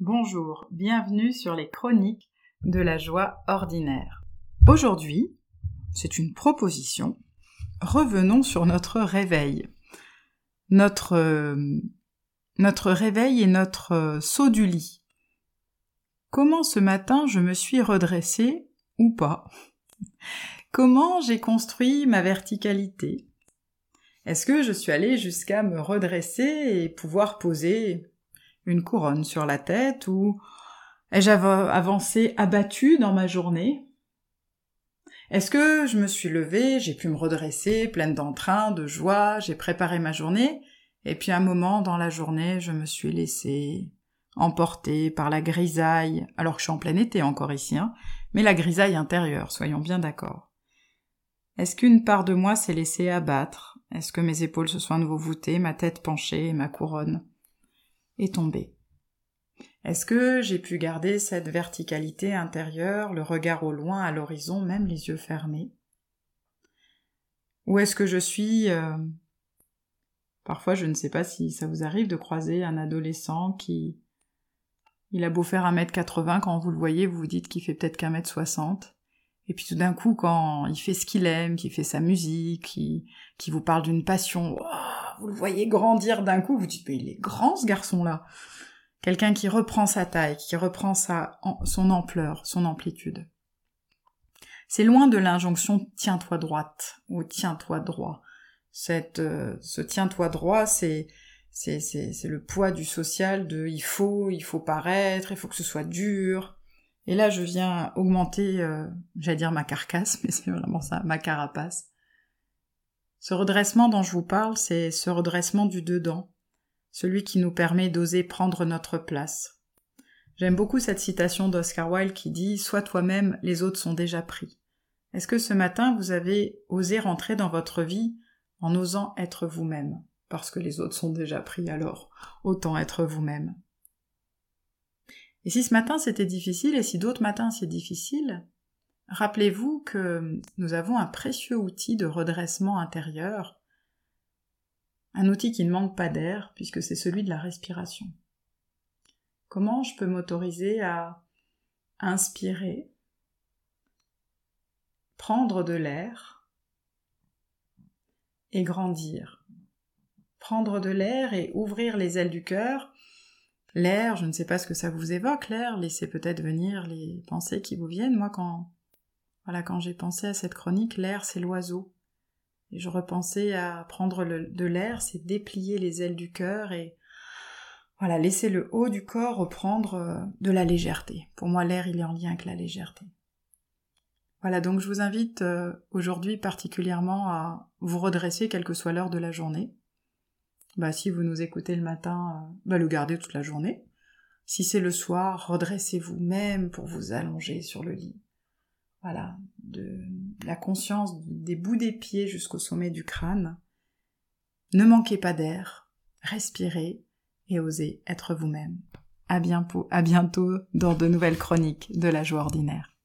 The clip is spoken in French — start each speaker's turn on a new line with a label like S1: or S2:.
S1: Bonjour, bienvenue sur les chroniques de la joie ordinaire. Aujourd'hui, c'est une proposition. Revenons sur notre réveil. Notre, euh, réveil et notre euh, saut du lit. Comment ce matin je me suis redressée ou pas? Comment j'ai construit ma verticalité? Est-ce que je suis allée jusqu'à me redresser et pouvoir poser une couronne sur la tête ou ai-je avancé abattu dans ma journée? Est-ce que je me suis levée, j'ai pu me redresser, pleine d'entrain, de joie, j'ai préparé ma journée, et puis un moment dans la journée, je me suis laissée emporter par la grisaille, alors que je suis en plein été encore ici, hein, mais la grisaille intérieure, soyons bien d'accord. Est-ce qu'une part de moi s'est laissée abattre? Est-ce que mes épaules se sont à nouveau voûtées, ma tête penchée et ma couronne? Est tombée. Est-ce que j'ai pu garder cette verticalité intérieure, le regard au loin, à l'horizon, même les yeux fermés? Ou est-ce que je suis... Euh, parfois, je ne sais pas si ça vous arrive de croiser un adolescent qui... Il a beau faire un mètre 80, quand vous le voyez, vous vous dites qu'il fait peut-être qu'un mètre 60. Et puis tout d'un coup, quand il fait ce qu'il aime, qu'il fait sa musique, qui, qui vous parle d'une passion, vous le voyez grandir d'un coup, vous dites, mais il est grand ce garçon-là. Quelqu'un qui reprend sa taille, qui reprend sa, son ampleur, son amplitude. C'est loin de l'injonction tiens-toi droite ou tiens-toi droit. Cette, euh, ce tiens-toi droit, c'est, c'est, c'est, c'est le poids du social de il faut, il faut paraître, il faut que ce soit dur, et là, je viens augmenter, euh, j'allais dire ma carcasse, mais c'est vraiment ça, ma carapace. Ce redressement dont je vous parle, c'est ce redressement du dedans, celui qui nous permet d'oser prendre notre place. J'aime beaucoup cette citation d'Oscar Wilde qui dit Sois toi-même, les autres sont déjà pris. Est-ce que ce matin vous avez osé rentrer dans votre vie en osant être vous-même? Parce que les autres sont déjà pris alors, autant être vous-même. Et si ce matin c'était difficile, et si d'autres matins c'est difficile, rappelez-vous que nous avons un précieux outil de redressement intérieur, un outil qui ne manque pas d'air, puisque c'est celui de la respiration. Comment je peux m'autoriser à inspirer, prendre de l'air et grandir? Prendre de l'air et ouvrir les ailes du cœur L'air, je ne sais pas ce que ça vous évoque, l'air, laissez peut-être venir les pensées qui vous viennent. Moi, quand, voilà, quand j'ai pensé à cette chronique, l'air, c'est l'oiseau. Et je repensais à prendre de l'air, c'est déplier les ailes du cœur et, voilà, laisser le haut du corps reprendre euh, de la légèreté. Pour moi, l'air, il est en lien avec la légèreté. Voilà, donc je vous invite euh, aujourd'hui particulièrement à vous redresser quelle que soit l'heure de la journée. Bah, si vous nous écoutez le matin, euh, bah, le gardez toute la journée. Si c'est le soir, redressez-vous même pour vous allonger sur le lit. Voilà, de la conscience des bouts des pieds jusqu'au sommet du crâne. Ne manquez pas d'air, respirez et osez être vous-même. À bientôt, dans de nouvelles chroniques de la joie ordinaire.